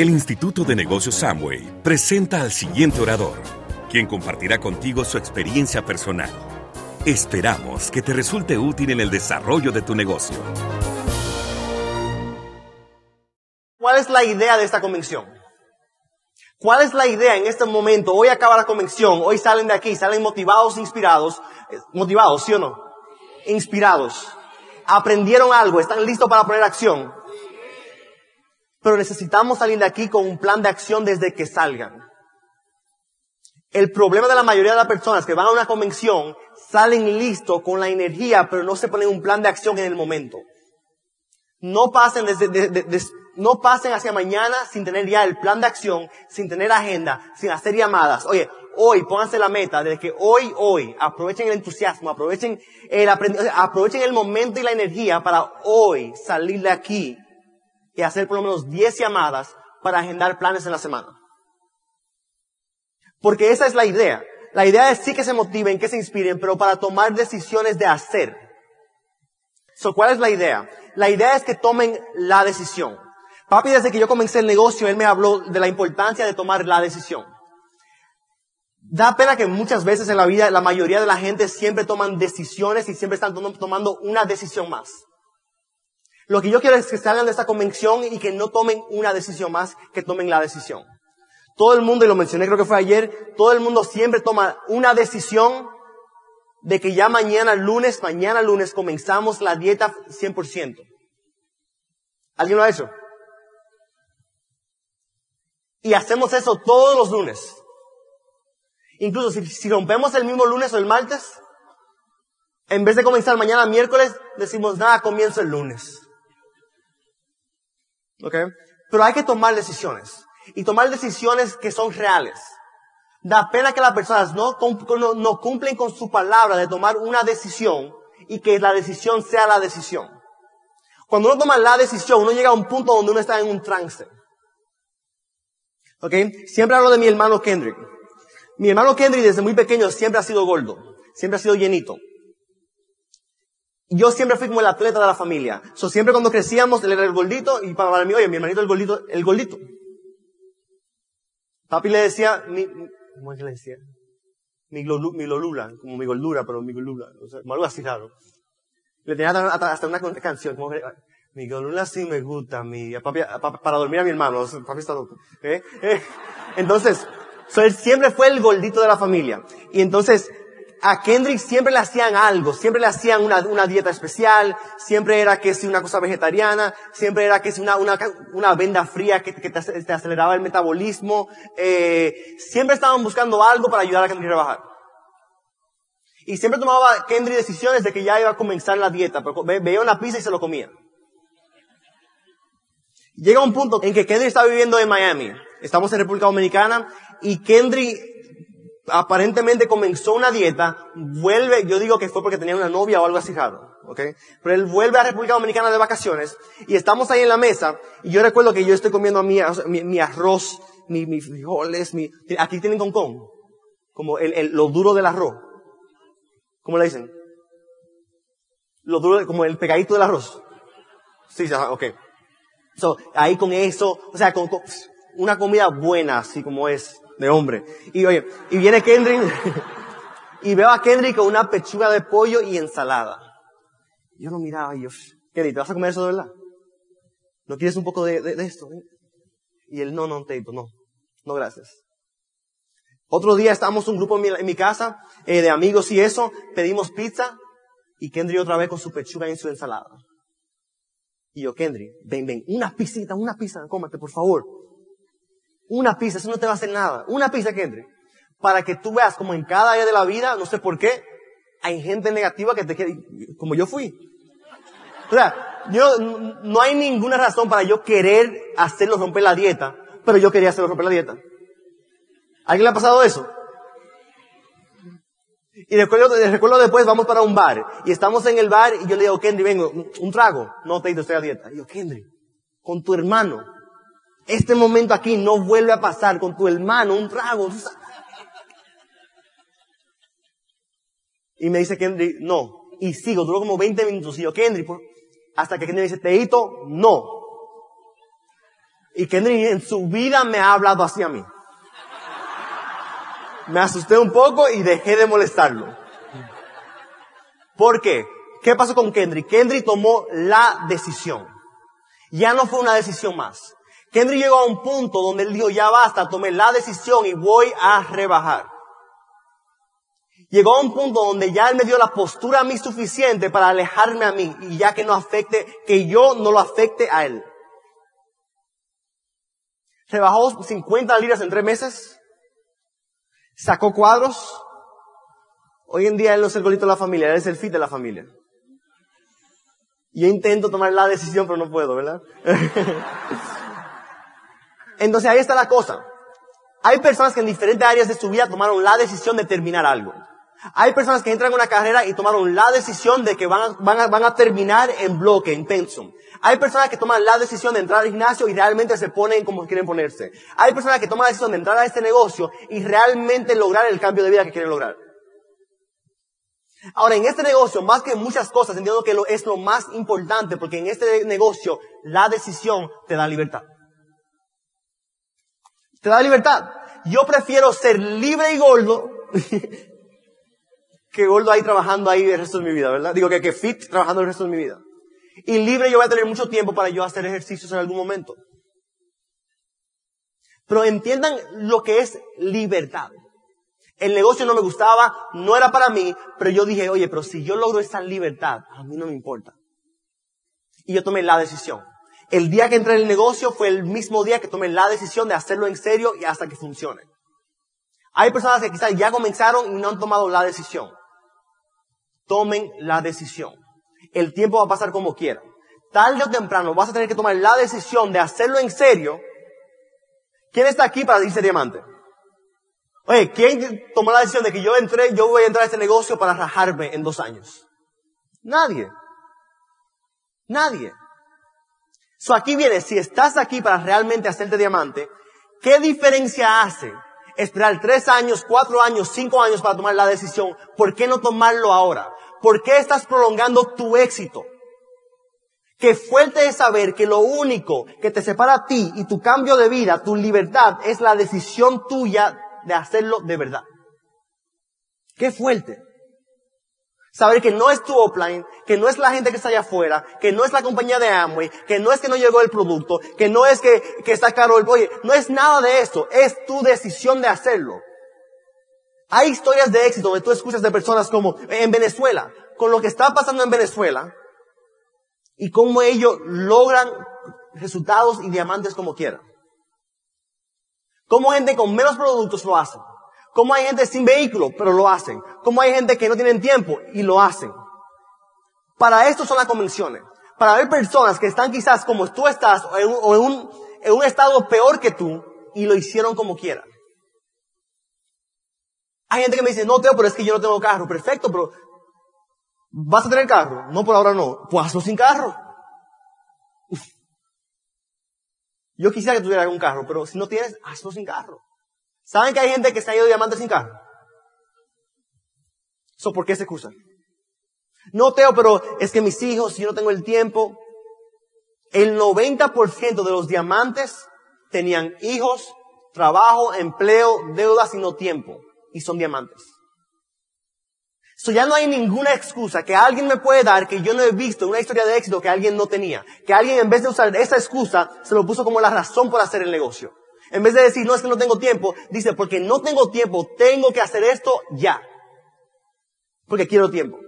El Instituto de Negocios Samway presenta al siguiente orador, quien compartirá contigo su experiencia personal. Esperamos que te resulte útil en el desarrollo de tu negocio. ¿Cuál es la idea de esta convención? ¿Cuál es la idea en este momento? Hoy acaba la convención, hoy salen de aquí, salen motivados, inspirados, eh, motivados, ¿sí o no? Inspirados. Aprendieron algo, están listos para poner acción. Pero necesitamos salir de aquí con un plan de acción desde que salgan. El problema de la mayoría de las personas que van a una convención salen listos con la energía, pero no se ponen un plan de acción en el momento. No pasen desde, no pasen hacia mañana sin tener ya el plan de acción, sin tener agenda, sin hacer llamadas. Oye, hoy pónganse la meta de que hoy, hoy, aprovechen el entusiasmo, aprovechen el aprovechen el momento y la energía para hoy salir de aquí y hacer por lo menos 10 llamadas para agendar planes en la semana. Porque esa es la idea. La idea es sí que se motiven, que se inspiren, pero para tomar decisiones de hacer. So, ¿Cuál es la idea? La idea es que tomen la decisión. Papi, desde que yo comencé el negocio, él me habló de la importancia de tomar la decisión. Da pena que muchas veces en la vida la mayoría de la gente siempre toman decisiones y siempre están tomando una decisión más. Lo que yo quiero es que salgan de esta convención y que no tomen una decisión más, que tomen la decisión. Todo el mundo, y lo mencioné creo que fue ayer, todo el mundo siempre toma una decisión de que ya mañana lunes, mañana lunes comenzamos la dieta 100%. ¿Alguien lo ha hecho? Y hacemos eso todos los lunes. Incluso si, rompemos el mismo lunes o el martes, en vez de comenzar mañana miércoles, decimos, nada, comienzo el lunes. ¿Ok? Pero hay que tomar decisiones. Y tomar decisiones que son reales. Da pena que las personas no, no, no cumplen con su palabra de tomar una decisión y que la decisión sea la decisión. Cuando uno toma la decisión, uno llega a un punto donde uno está en un trance. ¿Ok? Siempre hablo de mi hermano Kendrick. Mi hermano Kendrick desde muy pequeño siempre ha sido gordo. Siempre ha sido llenito yo siempre fui como el atleta de la familia. So, siempre cuando crecíamos, él era el gordito, y para mí, oye, mi hermanito el gordito, el gordito. Papi le decía, mi, ¿cómo es que le decía? Mi, mi lolula, como mi gordura, pero mi gordura, o sea, algo así raro. Le tenía hasta, una canción, como mi gordura sí me gusta, mi, papi, para dormir a mi hermano, papi está loco. ¿Eh? Entonces, so, él siempre fue el gordito de la familia. Y entonces, a Kendrick siempre le hacían algo, siempre le hacían una, dieta especial, siempre era que si una cosa vegetariana, siempre era que si una, venda fría que, que te, aceleraba el metabolismo, eh, siempre estaban buscando algo para ayudar a Kendrick a bajar. Y siempre tomaba Kendrick decisiones de que ya iba a comenzar la dieta, pero veía una pizza y se lo comía. Llega un punto en que Kendrick está viviendo en Miami. Estamos en República Dominicana y Kendrick aparentemente comenzó una dieta, vuelve, yo digo que fue porque tenía una novia o algo así raro, ¿ok? Pero él vuelve a República Dominicana de vacaciones y estamos ahí en la mesa y yo recuerdo que yo estoy comiendo mi, mi, arroz, mis mi frijoles, mi, aquí tienen con como el, el, lo duro del arroz. ¿Cómo le dicen? Lo duro, como el pegadito del arroz. Sí, ok. So, ahí con eso, o sea, con una comida buena, así como es de hombre. Y oye, y viene Kendrick, y veo a Kendrick con una pechuga de pollo y ensalada. Yo lo miraba y yo, Kendrick, ¿te vas a comer eso de verdad? ¿No quieres un poco de, de, esto? Y él, no, no, Teito, no. No, gracias. Otro día estábamos un grupo en mi, casa, eh, de amigos y eso, pedimos pizza, y Kendrick otra vez con su pechuga y su ensalada. Y yo, Kendrick, ven, ven, una pisita, una pizza, cómate, por favor. Una pizza, eso no te va a hacer nada. Una pizza que entre. Para que tú veas como en cada área de la vida, no sé por qué, hay gente negativa que te quiere, como yo fui. O sea, yo, no hay ninguna razón para yo querer hacerlo romper la dieta, pero yo quería hacerlo romper la dieta. ¿Alguien le ha pasado eso? Y recuerdo, recuerdo después vamos para un bar, y estamos en el bar, y yo le digo, Kendry, vengo, un trago. No, te estoy a dieta. Y yo, Kendry, con tu hermano, este momento aquí no vuelve a pasar con tu hermano, un trago. Y me dice Kendry, no. Y sigo, duró como 20 minutos. Y yo, Kendry, hasta que Kendry me dice, Teito, no. Y Kendrick en su vida me ha hablado así a mí. Me asusté un poco y dejé de molestarlo. ¿Por qué? ¿Qué pasó con Kendrick? Kendrick tomó la decisión. Ya no fue una decisión más. Kendrick llegó a un punto donde él dijo, ya basta, tomé la decisión y voy a rebajar. Llegó a un punto donde ya él me dio la postura a mí suficiente para alejarme a mí y ya que no afecte, que yo no lo afecte a él. Rebajó 50 libras en tres meses. Sacó cuadros. Hoy en día él no es el golito de la familia, él es el fit de la familia. Yo intento tomar la decisión, pero no puedo, ¿verdad? Entonces ahí está la cosa. Hay personas que en diferentes áreas de su vida tomaron la decisión de terminar algo. Hay personas que entran en una carrera y tomaron la decisión de que van a, van a, van a terminar en bloque, en pensum. Hay personas que toman la decisión de entrar al gimnasio y realmente se ponen como quieren ponerse. Hay personas que toman la decisión de entrar a este negocio y realmente lograr el cambio de vida que quieren lograr. Ahora, en este negocio, más que muchas cosas, entiendo que es lo más importante porque en este negocio la decisión te da libertad. Te da libertad. Yo prefiero ser libre y gordo que gordo ahí trabajando ahí el resto de mi vida, ¿verdad? Digo que, que fit trabajando el resto de mi vida. Y libre yo voy a tener mucho tiempo para yo hacer ejercicios en algún momento. Pero entiendan lo que es libertad. El negocio no me gustaba, no era para mí, pero yo dije, oye, pero si yo logro esa libertad, a mí no me importa. Y yo tomé la decisión. El día que entré en el negocio fue el mismo día que tomé la decisión de hacerlo en serio y hasta que funcione. Hay personas que quizás ya comenzaron y no han tomado la decisión. Tomen la decisión. El tiempo va a pasar como quiera. Tarde o temprano vas a tener que tomar la decisión de hacerlo en serio. ¿Quién está aquí para irse diamante? Oye, ¿quién tomó la decisión de que yo entré, yo voy a entrar a este negocio para rajarme en dos años? Nadie. Nadie. So aquí viene, si estás aquí para realmente hacerte diamante, ¿qué diferencia hace esperar tres años, cuatro años, cinco años para tomar la decisión? ¿Por qué no tomarlo ahora? ¿Por qué estás prolongando tu éxito? Qué fuerte es saber que lo único que te separa a ti y tu cambio de vida, tu libertad, es la decisión tuya de hacerlo de verdad. Qué fuerte. Saber que no es tu offline, que no es la gente que está allá afuera, que no es la compañía de Amway, que no es que no llegó el producto, que no es que, que está caro el, oye, no es nada de esto, es tu decisión de hacerlo. Hay historias de éxito donde tú escuchas de personas como en Venezuela, con lo que está pasando en Venezuela, y cómo ellos logran resultados y diamantes como quieran. Cómo gente con menos productos lo hacen. Cómo hay gente sin vehículo, pero lo hacen. Cómo hay gente que no tienen tiempo y lo hacen. Para esto son las convenciones. Para ver personas que están quizás como tú estás o en un, estado peor que tú y lo hicieron como quieran. Hay gente que me dice, no, Teo, pero es que yo no tengo carro. Perfecto, pero ¿vas a tener carro? No, por ahora no. Pues hazlo sin carro. Yo quisiera que tuviera un carro, pero si no tienes, hazlo sin carro. ¿Saben que hay gente que se ha ido diamante sin carro? ¿So por qué se excusan? No, Teo, pero es que mis hijos, si yo no tengo el tiempo, el 90% de los diamantes tenían hijos, trabajo, empleo, deudas y no tiempo. Y son diamantes. So ya no hay ninguna excusa que alguien me puede dar que yo no he visto una historia de éxito que alguien no tenía. Que alguien en vez de usar esa excusa se lo puso como la razón por hacer el negocio. En vez de decir, no es que no tengo tiempo, dice, porque no tengo tiempo, tengo que hacer esto ya. Porque quiero tiempo.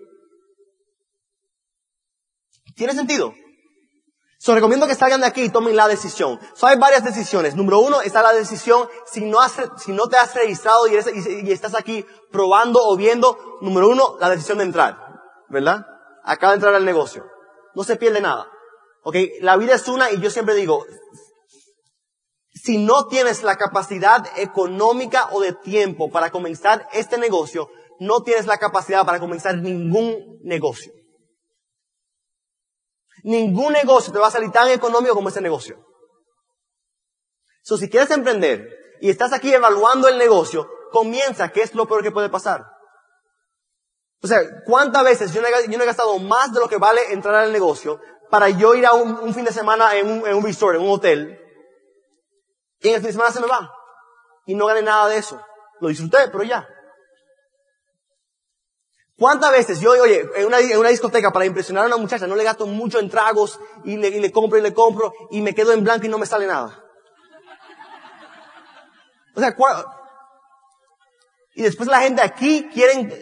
¿Tiene sentido? So, recomiendo que salgan de aquí y tomen la decisión. So, hay varias decisiones. Número uno está la decisión, si no, has, si no te has registrado y, y, estás aquí probando o viendo, número uno, la decisión de entrar. ¿Verdad? Acaba de entrar al negocio. No se pierde nada. Ok, la vida es una y yo siempre digo, si no tienes la capacidad económica o de tiempo para comenzar este negocio, no tienes la capacidad para comenzar ningún negocio. Ningún negocio te va a salir tan económico como ese negocio. So, si quieres emprender y estás aquí evaluando el negocio, comienza, ¿qué es lo peor que puede pasar? O sea, ¿cuántas veces yo no, he, gastado más de lo que vale entrar al negocio para yo ir a un, fin de semana en un, en un resort, en un hotel, Y en el fin de semana se me va. Y no gané nada de eso. Lo disfruté, pero ya. ¿Cuántas veces yo, oye, en una, discoteca para impresionar a una muchacha no le gasto mucho en tragos y le, y le compro y le compro y me quedo en blanco y no me sale nada? O sea, y después la gente aquí quieren,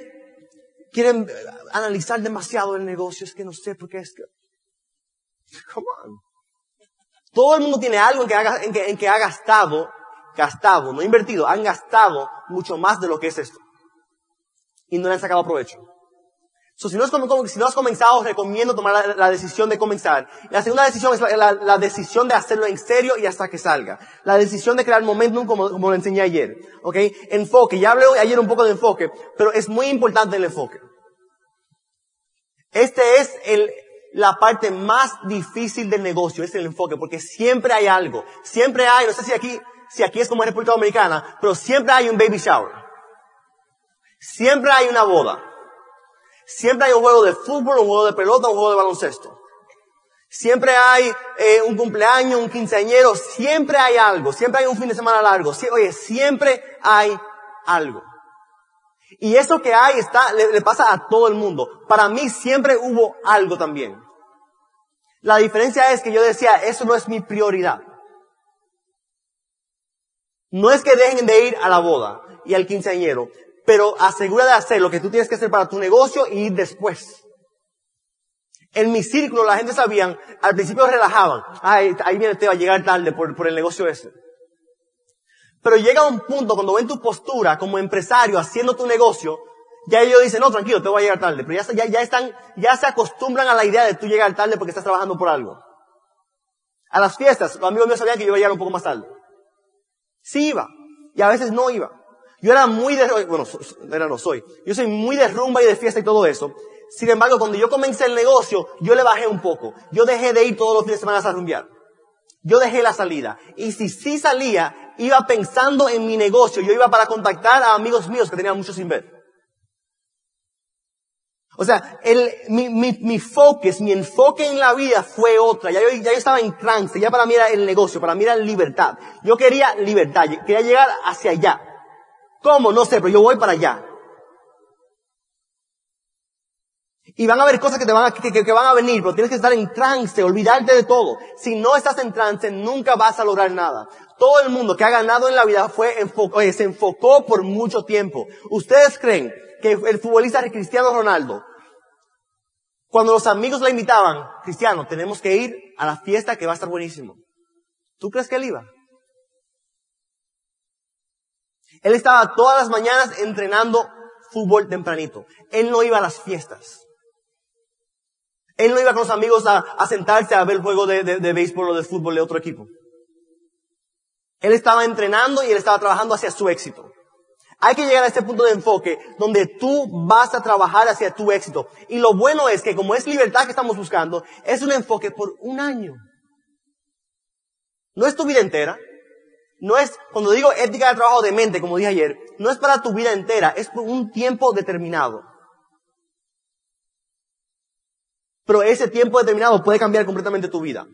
quieren analizar demasiado el negocio. Es que no sé por qué es que, come on. Todo el mundo tiene algo en que, ha, gastado, gastado, no invertido, han gastado mucho más de lo que es esto. Y no le han sacado provecho. So, si, no has comenzado, recomiendo tomar la, decisión de comenzar. La segunda decisión es la, decisión de hacerlo en serio y hasta que salga. La decisión de crear momentum como, como lo enseñé ayer. ¿Ok? Enfoque. Ya hablé ayer un poco de enfoque, pero es muy importante el enfoque. Este es el, la parte más difícil del negocio, es el enfoque, porque siempre hay algo. Siempre hay, no sé si aquí, si aquí es como en República Dominicana, pero siempre hay un baby shower. Siempre hay una boda. Siempre hay un juego de fútbol, un juego de pelota, un juego de baloncesto. Siempre hay eh, un cumpleaños, un quinceañero, siempre hay algo, siempre hay un fin de semana largo. oye, siempre hay algo. Y eso que hay está, le, pasa a todo el mundo. Para mí siempre hubo algo también. La diferencia es que yo decía, eso no es mi prioridad. No es que dejen de ir a la boda y al quinceañero, pero asegura de hacer lo que tú tienes que hacer para tu negocio y ir después. En mi círculo la gente sabían, al principio relajaban, ay, ahí viene te va a llegar tarde por, por el negocio ese. Pero llega un punto cuando ven tu postura como empresario haciendo tu negocio, ya ellos dicen, no, tranquilo, te voy a llegar tarde. Pero ya, ya, ya están, ya se acostumbran a la idea de tú llegar tarde porque estás trabajando por algo. A las fiestas, los amigos míos sabían que yo iba a llegar un poco más tarde. Sí iba. Y a veces no iba. Yo era muy de, bueno, era no soy. Yo soy muy de rumba y de fiesta y todo eso. Sin embargo, cuando yo comencé el negocio, yo le bajé un poco. Yo dejé de ir todos los fines de semana a rumbear. Yo dejé la salida. Y si sí salía, iba pensando en mi negocio. Yo iba para contactar a amigos míos que tenían mucho sin ver. O sea, mi, mi, mi focus, mi enfoque en la vida fue otra. Ya yo, ya yo estaba en trance. Ya para mí era el negocio, para mí era libertad. Yo quería libertad. Quería llegar hacia allá. ¿Cómo? No sé, pero yo voy para allá. Y van a haber cosas que te van a, que, que, van a venir, pero tienes que estar en trance, olvidarte de todo. Si no estás en trance, nunca vas a lograr nada. Todo el mundo que ha ganado en la vida fue se enfocó por mucho tiempo. ¿Ustedes creen que el futbolista Cristiano Ronaldo, cuando los amigos la invitaban, Cristiano, tenemos que ir a la fiesta que va a estar buenísimo. ¿Tú crees que él iba? Él estaba todas las mañanas entrenando fútbol tempranito. Él no iba a las fiestas. Él no iba con los amigos a, a sentarse a ver el juego de, de, de, béisbol o de fútbol de otro equipo. Él estaba entrenando y él estaba trabajando hacia su éxito. Hay que llegar a este punto de enfoque donde tú vas a trabajar hacia tu éxito. Y lo bueno es que como es libertad que estamos buscando, es un enfoque por un año. No es tu vida entera. No es, cuando digo ética de trabajo de mente, como dije ayer, no es para tu vida entera, es por un tiempo determinado. Pero ese tiempo determinado puede cambiar completamente tu vida.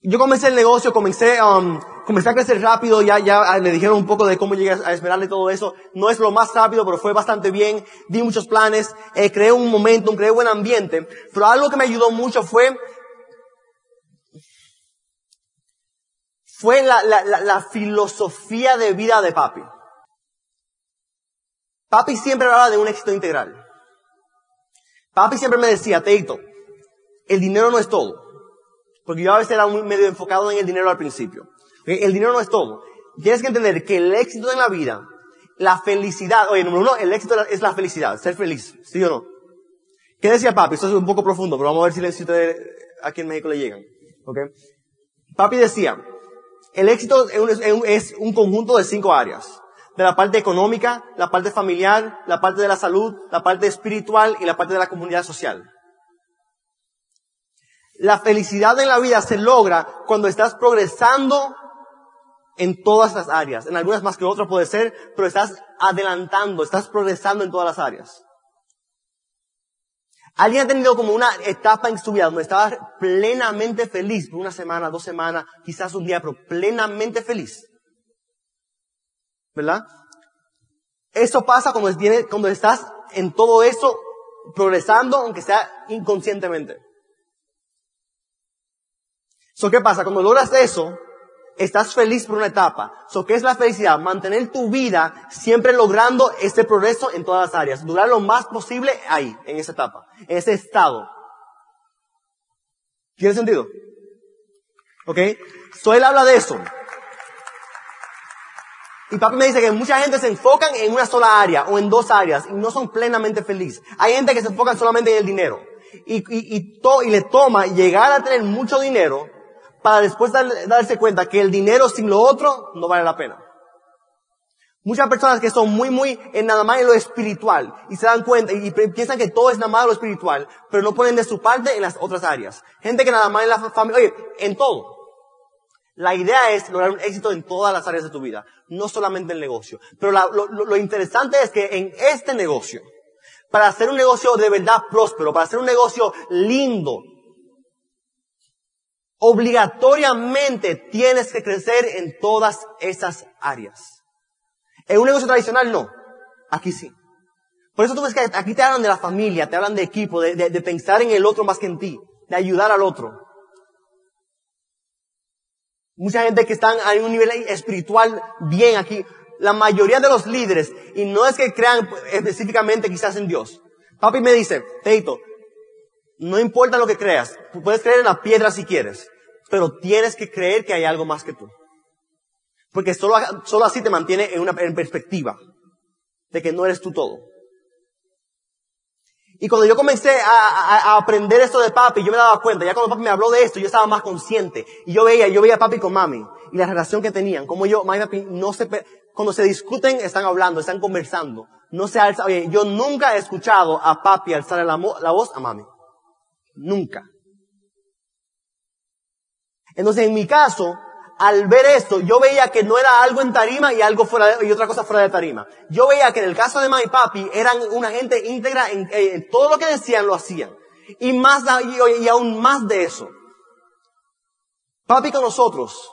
Yo comencé el negocio, comencé, um, comencé a crecer rápido, ya, ya me dijeron un poco de cómo llegué a esperarle todo eso. No es lo más rápido, pero fue bastante bien. Di muchos planes, eh, creé un momentum, creé buen ambiente. Pero algo que me ayudó mucho fue fue la, la, la, filosofía de vida de papi. Papi siempre hablaba de un éxito integral. Papi siempre me decía, Teito, el dinero no es todo. Porque yo a veces era muy medio enfocado en el dinero al principio. El dinero no es todo. Tienes que entender que el éxito en la vida, la felicidad, oye, número uno, el éxito es la felicidad, ser feliz, ¿sí o no? ¿Qué decía papi? Esto es un poco profundo, pero vamos a ver si, si ustedes aquí en México le llegan. ¿Ok? Papi decía, el éxito es un conjunto de cinco áreas. De la parte económica, la parte familiar, la parte de la salud, la parte espiritual y la parte de la comunidad social. La felicidad en la vida se logra cuando estás progresando en todas las áreas. En algunas más que otras puede ser, pero estás adelantando, estás progresando en todas las áreas. Alguien ha tenido como una etapa en su vida donde estaba plenamente feliz por una semana, dos semanas, quizás un día, pero plenamente feliz. ¿Verdad? Eso pasa cuando, cuando estás en todo eso progresando, aunque sea inconscientemente. So, ¿Qué pasa? Cuando logras eso, estás feliz por una etapa. So, ¿Qué es la felicidad? Mantener tu vida siempre logrando este progreso en todas las áreas. Durar lo más posible ahí, en esa etapa, en ese estado. ¿Tiene sentido? ¿Ok? So, él habla de eso. Y papi me dice que mucha gente se enfocan en una sola área o en dos áreas y no son plenamente felices. Hay gente que se enfoca solamente en el dinero y, y, y, y le toma llegar a tener mucho dinero para después darse cuenta que el dinero sin lo otro no vale la pena. Muchas personas que son muy, muy en nada más en lo espiritual y se dan cuenta y piensan que todo es nada más lo espiritual, pero no ponen de su parte en las otras áreas. Gente que nada más en la familia, oye, en todo. La idea es lograr un éxito en todas las áreas de tu vida, no solamente en el negocio. Pero lo, lo interesante es que en este negocio, para hacer un negocio de verdad próspero, para hacer un negocio lindo, obligatoriamente tienes que crecer en todas esas áreas. En un negocio tradicional no. Aquí sí. Por eso tú ves que aquí te hablan de la familia, te hablan de equipo, de, de pensar en el otro más que en ti, de ayudar al otro. Mucha gente que están a un nivel espiritual bien aquí. La mayoría de los líderes, y no es que crean específicamente quizás en Dios. Papi me dice, Teito, no importa lo que creas, puedes creer en la piedra si quieres, pero tienes que creer que hay algo más que tú. Porque solo, solo así te mantiene en una en perspectiva de que no eres tú todo. Y cuando yo comencé a, aprender esto de papi, yo me daba cuenta, ya cuando papi me habló de esto, yo estaba más consciente. Y yo veía, yo veía a papi con mami, y la relación que tenían, como yo, mami papi, no se, cuando se discuten, están hablando, están conversando. No se alza, oye, yo nunca he escuchado a papi alzar la, la voz a mami. Nunca. Entonces, en mi caso, al ver esto, yo veía que no era algo en tarima y algo fuera y otra cosa fuera de tarima. Yo veía que en el caso de y papi eran una gente íntegra en, todo lo que decían lo hacían. Y más, y, y, aún más de eso. Papi con nosotros.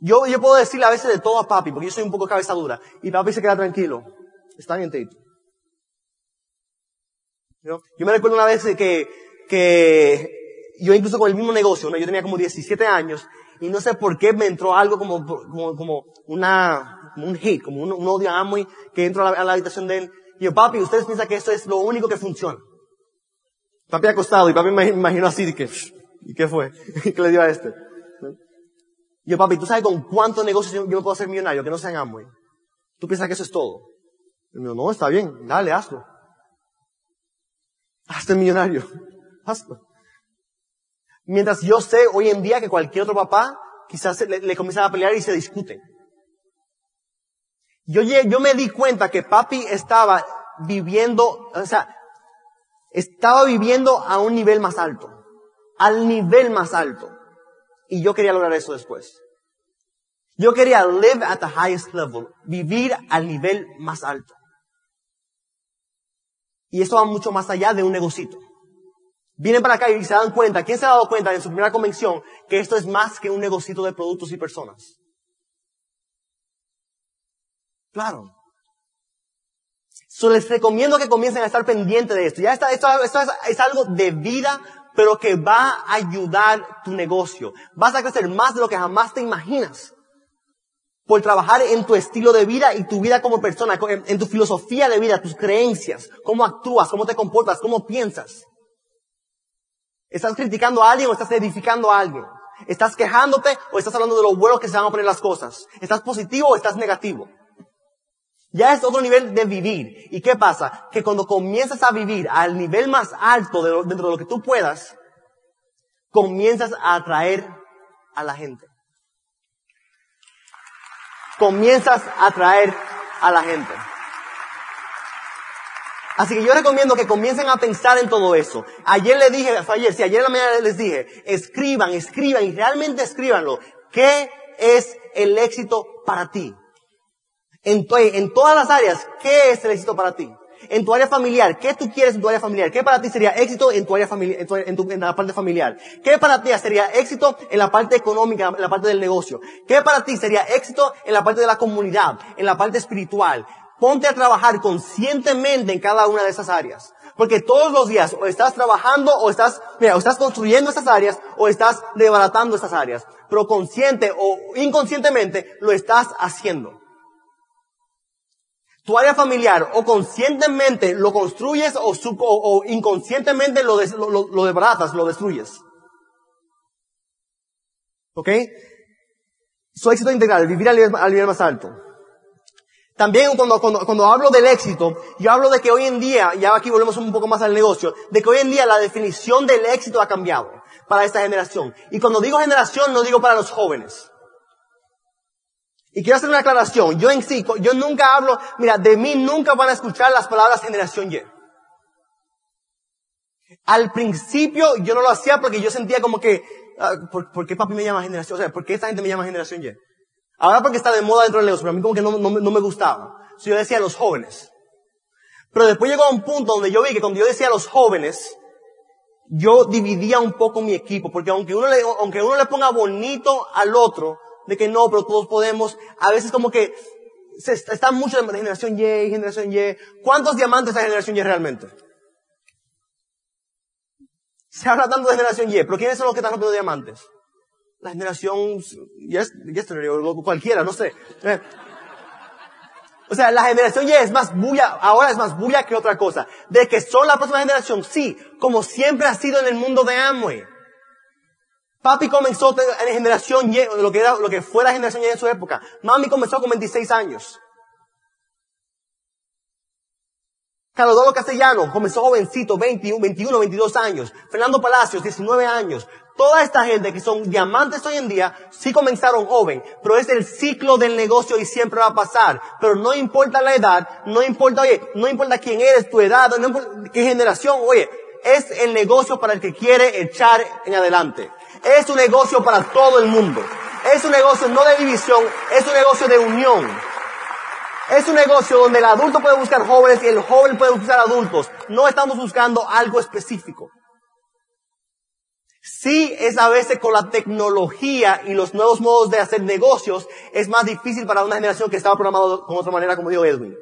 Yo, yo puedo decirle a veces de todo a papi, porque yo soy un poco cabeza dura. Y papi se queda tranquilo. Está bien, Tito. Yo me recuerdo una vez que, que yo incluso con el mismo negocio, ¿no? yo tenía como 17 años, y no sé por qué me entró algo como, como, como una, como un hate, como un, un odio a Amway que entró a la, habitación de él. Y yo, papi, ustedes piensan que eso es lo único que funciona. Papi acostado y papi me imaginó así, que, ¿y qué fue? ¿Qué le dio a este? Y yo, papi, ¿tú sabes con cuántos negocios yo, me puedo hacer millonario que no sean Amway? ¿Tú piensas que eso es todo? Y yo, no, está bien, dale, hazlo. Hazte millonario. Mientras yo sé hoy en día que cualquier otro papá quizás le, le comienza a pelear y se discuten. Yo, yo me di cuenta que papi estaba viviendo, o sea, estaba viviendo a un nivel más alto. Al nivel más alto. Y yo quería lograr eso después. Yo quería live at the highest level. Vivir al nivel más alto. Y eso va mucho más allá de un negocito. Vienen para acá y se dan cuenta, ¿quién se ha dado cuenta en su primera convención que esto es más que un negocito de productos y personas? Claro. So, les recomiendo que comiencen a estar pendientes de esto. Ya está, esto, esto es, es, algo de vida, pero que va a ayudar tu negocio. Vas a crecer más de lo que jamás te imaginas. Por trabajar en tu estilo de vida y tu vida como persona, en tu filosofía de vida, tus creencias, cómo actúas, cómo te comportas, cómo piensas. ¿Estás criticando a alguien o estás edificando a alguien? ¿Estás quejándote o estás hablando de lo bueno que se van a poner las cosas? ¿Estás positivo o estás negativo? Ya es otro nivel de vivir. ¿Y qué pasa? Que cuando comienzas a vivir al nivel más alto de dentro de lo que tú puedas, comienzas a atraer a la gente. Comienzas a atraer a la gente. Así que yo recomiendo que comiencen a pensar en todo eso. Ayer les dije, ayer, si ayer en la mañana les dije, escriban, escriban y realmente escríbanlo. ¿Qué es el éxito para ti? En, en todas las áreas, ¿qué es el éxito para ti? En tu área familiar, ¿qué tú quieres en tu área familiar? ¿Qué para ti sería éxito en tu área familiar, en, tu, en, la parte familiar? ¿Qué para ti sería éxito en la parte económica, en la parte del negocio? ¿Qué para ti sería éxito en la parte de la comunidad, en la parte espiritual? Ponte a trabajar conscientemente en cada una de esas áreas. Porque todos los días o estás trabajando o estás, mira, o estás construyendo esas áreas o estás desbaratando esas áreas. Pero consciente o inconscientemente lo estás haciendo. Tu área familiar o conscientemente lo construyes o, inconscientemente lo, lo, lo, desbaratas, lo destruyes. ¿Ok? Su éxito integral, vivir al nivel más alto. También cuando, cuando, hablo del éxito, yo hablo de que hoy en día, ya aquí volvemos un poco más al negocio, de que hoy en día la definición del éxito ha cambiado para esta generación. Y cuando digo generación, no digo para los jóvenes. Y quiero hacer una aclaración. Yo en sí, yo nunca hablo, mira, de mí nunca van a escuchar las palabras generación Y. Al principio yo no lo hacía porque yo sentía como que, ah, ¿por, qué papi me llama generación? O sea, ¿por qué esta gente me llama generación Y? Ahora porque está de moda dentro del negocio, pero a mí como que no, no, me gustaba. yo decía a los jóvenes. Pero después llegó a un punto donde yo vi que cuando yo decía a los jóvenes, yo dividía un poco mi equipo, porque aunque uno le, aunque uno le ponga bonito al otro, de que no, pero todos podemos, a veces como que se está, mucho de generación Y, generación Y. ¿Cuántos diamantes hay generación Y realmente? Se habla tanto de generación Y, pero ¿quiénes son los que están rompiendo diamantes? La generación yesterday o cualquiera, no sé. Eh. O sea, la generación Y es más bulla, ahora es más bulla que otra cosa. De que son la próxima generación, sí, como siempre ha sido en el mundo de Amway. Papi comenzó en generación Y, lo que era, lo que fue la generación Y en su época. Mami comenzó con 26 años. Carlos Castellano comenzó jovencito, 21, 21, 22 años. Fernando Palacios, 19 años. Toda esta gente que son diamantes hoy en día, sí comenzaron joven, pero es el ciclo del negocio y siempre va a pasar. Pero no importa la edad, no importa, oye, no importa quién eres, tu edad, no importa qué generación, oye, es el negocio para el que quiere echar en adelante. Es un negocio para todo el mundo. Es un negocio no de división, es un negocio de unión. Es un negocio donde el adulto puede buscar jóvenes y el joven puede buscar adultos. No estamos buscando algo específico. Sí es a veces con la tecnología y los nuevos modos de hacer negocios, es más difícil para una generación que estaba programado con otra manera, como dijo Edwin.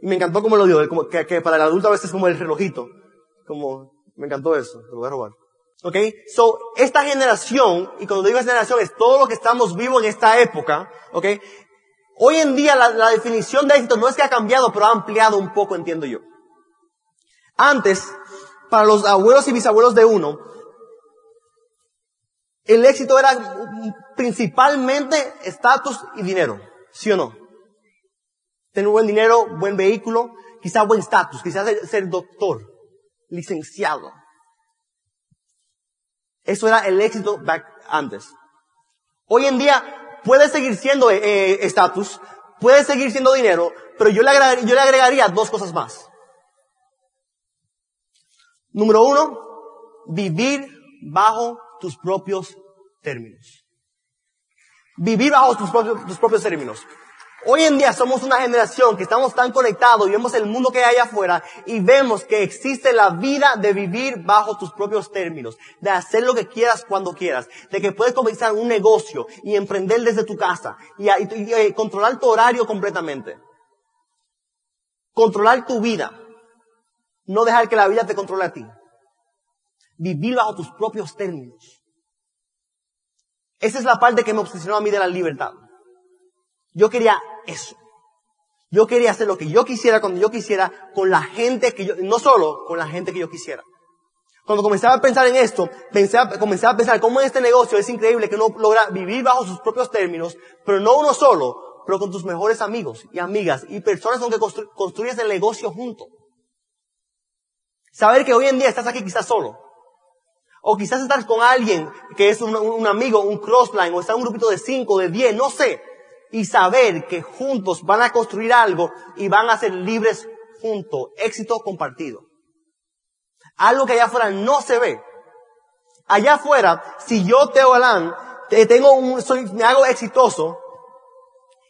Y me encantó como lo dijo, como que, para el adulto a veces es como el relojito. Como, me encantó eso, te lo voy a robar. ¿Ok? So, esta generación, y cuando digo generación es todo lo que estamos vivos en esta época, ¿ok? Hoy en día la, la definición de éxito no es que ha cambiado, pero ha ampliado un poco, entiendo yo. Antes, para los abuelos y bisabuelos de uno, el éxito era principalmente estatus y dinero, ¿sí o no? Tener buen dinero, buen vehículo, quizás buen estatus, quizás ser, doctor, licenciado. Eso era el éxito back antes. Hoy en día puede seguir siendo eh, eh, estatus, puede seguir siendo dinero, pero yo le, yo le agregaría dos cosas más. Número uno, vivir bajo tus propios términos. Vivir bajo tus propios, propios términos. Hoy en día somos una generación que estamos tan conectados y vemos el mundo que hay afuera y vemos que existe la vida de vivir bajo tus propios términos, de hacer lo que quieras cuando quieras, de que puedes comenzar un negocio y emprender desde tu casa y, y controlar tu horario completamente. Controlar tu vida. No dejar que la vida te controle a ti vivir bajo tus propios términos. Esa es la parte que me obsesionó a mí de la libertad. Yo quería eso. Yo quería hacer lo que yo quisiera cuando yo quisiera con la gente que yo, no solo con la gente que yo quisiera. Cuando comenzaba a pensar en esto, pensé, comencé a pensar cómo en este negocio es increíble que uno logra vivir bajo sus propios términos, pero no uno solo, pero con tus mejores amigos y amigas y personas con que construyes el negocio junto. Saber que hoy en día estás aquí quizás solo, o quizás estás con alguien que es un, amigo, un crossline, o está en un grupito de cinco, de diez, no sé. Y saber que juntos van a construir algo y van a ser libres juntos. Éxito compartido. Algo que allá afuera no se ve. Allá afuera, si yo, Teo Alán, tengo un, soy, me hago exitoso,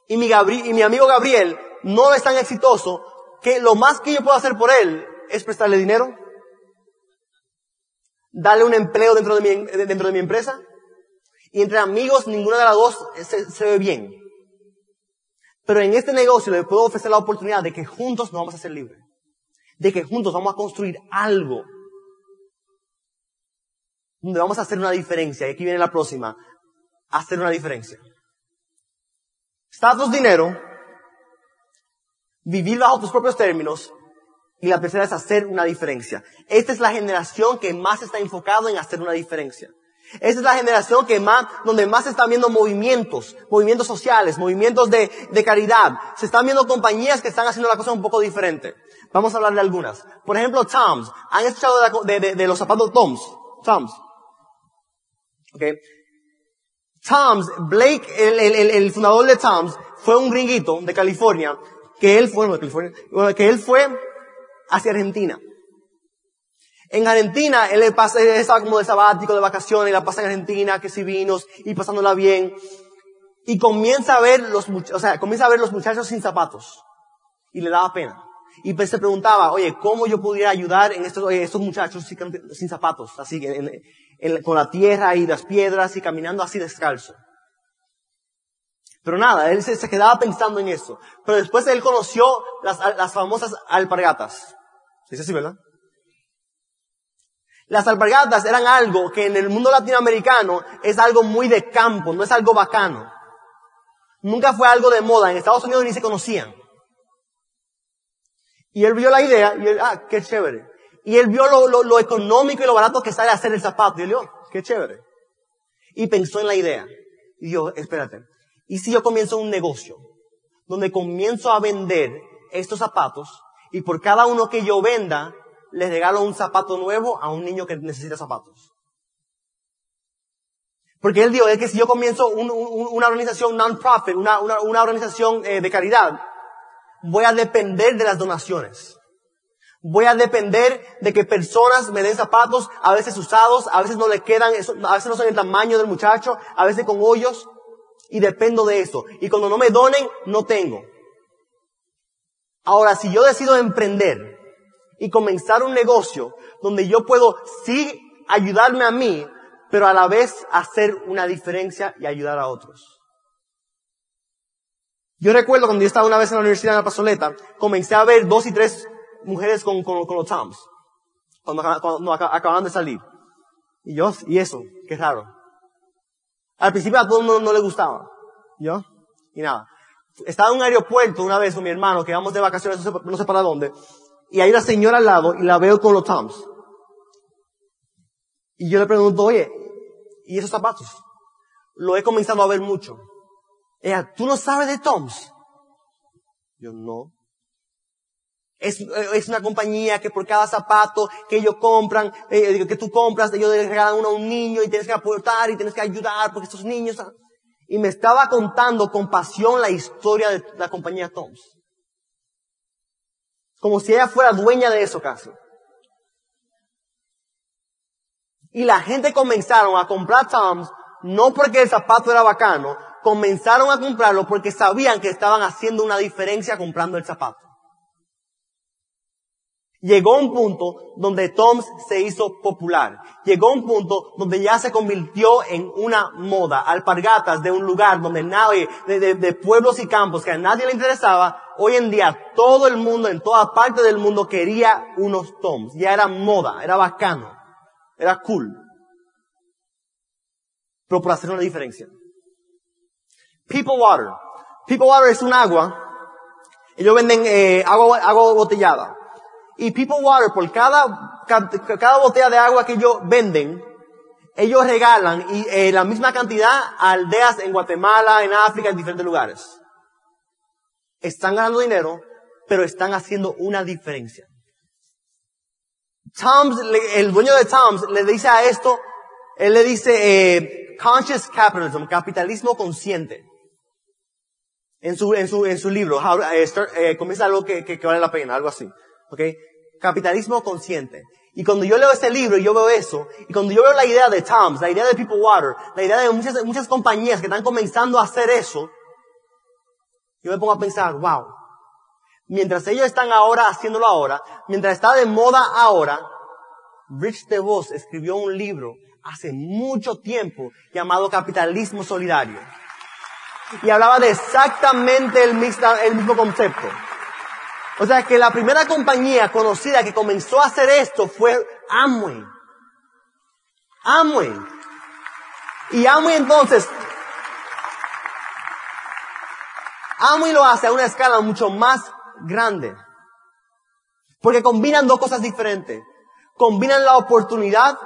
y mi, y mi amigo Gabriel no es tan exitoso, que lo más que yo puedo hacer por él es prestarle dinero, darle un empleo dentro de mi, dentro de mi empresa, y entre amigos ninguna de las dos se, ve bien. Pero en este negocio le puedo ofrecer la oportunidad de que juntos nos vamos a ser libres. De que juntos vamos a construir algo. Donde vamos a hacer una diferencia. Y aquí viene la próxima. Hacer una diferencia. Status dinero. Vivir bajo tus propios términos. Y la tercera es hacer una diferencia. Esta es la generación que más está enfocado en hacer una diferencia. Esa es la generación que más, donde más se están viendo movimientos, movimientos sociales, movimientos de, de caridad. Se están viendo compañías que están haciendo la cosa un poco diferente. Vamos a hablar de algunas. Por ejemplo, Toms. ¿Han escuchado de, de, de los zapatos Toms? Toms. Okay. Toms, Blake, el, el, el, fundador de Toms, fue un gringuito de California, que él fue, de California, que él fue hacia Argentina. En Argentina, él, pasa, él estaba como de sabático, de vacaciones, la pasa en Argentina, que si vinos, y pasándola bien. Y comienza a ver los, o sea, comienza a ver los muchachos sin zapatos. Y le daba pena. Y pues se preguntaba, oye, ¿cómo yo pudiera ayudar en estos, estos muchachos sin, zapatos? Así, con la tierra y las piedras y caminando así descalzo. Pero nada, él se, se, quedaba pensando en eso. Pero después él conoció las, las famosas alpargatas. ¿Dice así, verdad? Las alpargatas eran algo que en el mundo latinoamericano es algo muy de campo, no es algo bacano. Nunca fue algo de moda. En Estados Unidos ni se conocían. Y él vio la idea y él, ah, qué chévere. Y él vio lo, lo, económico y lo barato que sale hacer el zapato. Y él, oh, qué chévere. Y pensó en la idea. Y dijo, espérate. ¿Y si yo comienzo un negocio? Donde comienzo a vender estos zapatos y por cada uno que yo venda, le regalo un zapato nuevo a un niño que necesita zapatos. Porque él dijo, es que si yo comienzo una organización non-profit, una, una, organización eh, de caridad, voy a depender de las donaciones. Voy a depender de que personas me den zapatos, a veces usados, a veces no le quedan, a veces no son el tamaño del muchacho, a veces con hoyos, y dependo de eso. Y cuando no me donen, no tengo. Ahora, si yo decido emprender, y comenzar un negocio donde yo puedo sí ayudarme a mí, pero a la vez hacer una diferencia y ayudar a otros. Yo recuerdo cuando yo estaba una vez en la Universidad de la Pazoleta, comencé a ver dos y tres mujeres con, los Toms, cuando, cuando acababan de salir. Y yo, y eso, qué raro. Al principio a todo el mundo no le gustaba. ¿Yo? Y nada. Estaba en un aeropuerto una vez con mi hermano, que íbamos de vacaciones, no sé para dónde, y hay una señora al lado y la veo con los Toms. Y yo le pregunto, oye, ¿y esos zapatos? Lo he comenzado a ver mucho. Ella, ¿tú no sabes de Toms? Yo no. Es, es, una compañía que por cada zapato que ellos compran, eh, que tú compras, ellos le regalan uno a un niño y tienes que aportar y tienes que ayudar porque estos niños... Y me estaba contando con pasión la historia de la compañía Toms. Como si ella fuera dueña de eso casi. Y la gente comenzaron a comprar Toms no porque el zapato era bacano, comenzaron a comprarlo porque sabían que estaban haciendo una diferencia comprando el zapato. Llegó un punto donde Toms se hizo popular. Llegó un punto donde ya se convirtió en una moda. Alpargatas de un lugar donde nadie, de, de, pueblos y campos que a nadie le interesaba. Hoy en día todo el mundo, en toda parte del mundo quería unos Toms. Ya era moda, era bacano, era cool. Pero por hacer una diferencia. People Water. People Water es un agua. Ellos venden eh, agua, agua botellada. Y People Water, por cada, cada botella de agua que ellos venden, ellos regalan y, eh, la misma cantidad a aldeas en Guatemala, en África, en diferentes lugares. Están ganando dinero, pero están haciendo una diferencia. Tom's, el dueño de Tom's le dice a esto, él le dice eh, conscious capitalism, capitalismo consciente. En su, en su, en su libro, eh, eh, comienza algo que, que, que, vale la pena, algo así. Okay. Capitalismo consciente. Y cuando yo leo este libro y yo veo eso, y cuando yo veo la idea de Tom's, la idea de People Water, la idea de muchas, muchas compañías que están comenzando a hacer eso, yo me pongo a pensar, wow, Mientras ellos están ahora haciéndolo ahora, mientras está de moda ahora, Rich DeVos escribió un libro hace mucho tiempo llamado Capitalismo Solidario. Y hablaba de exactamente el, el mismo concepto. O sea que la primera compañía conocida que comenzó a hacer esto fue Amway. Amway. Y Amway entonces, Amway lo hace a una escala mucho más grande. Porque combinan dos cosas diferentes. Combinan la oportunidad